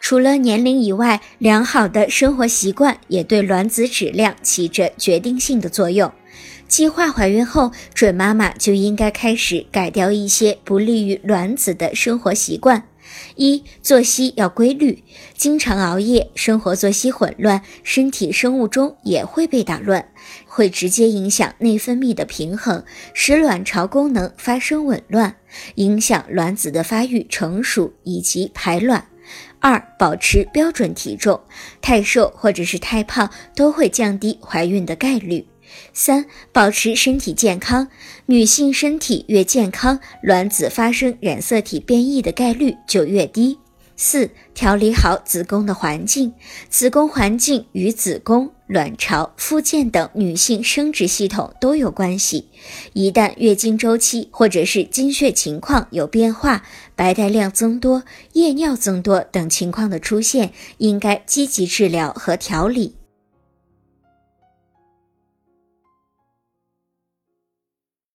除了年龄以外，良好的生活习惯也对卵子质量起着决定性的作用。计划怀孕后，准妈妈就应该开始改掉一些不利于卵子的生活习惯。一、作息要规律，经常熬夜，生活作息混乱，身体生物钟也会被打乱，会直接影响内分泌的平衡，使卵巢功能发生紊乱，影响卵子的发育成熟以及排卵。二、保持标准体重，太瘦或者是太胖都会降低怀孕的概率。三、保持身体健康，女性身体越健康，卵子发生染色体变异的概率就越低。四、调理好子宫的环境，子宫环境与子宫、卵巢、附件等女性生殖系统都有关系。一旦月经周期或者是经血情况有变化，白带量增多、夜尿增多等情况的出现，应该积极治疗和调理。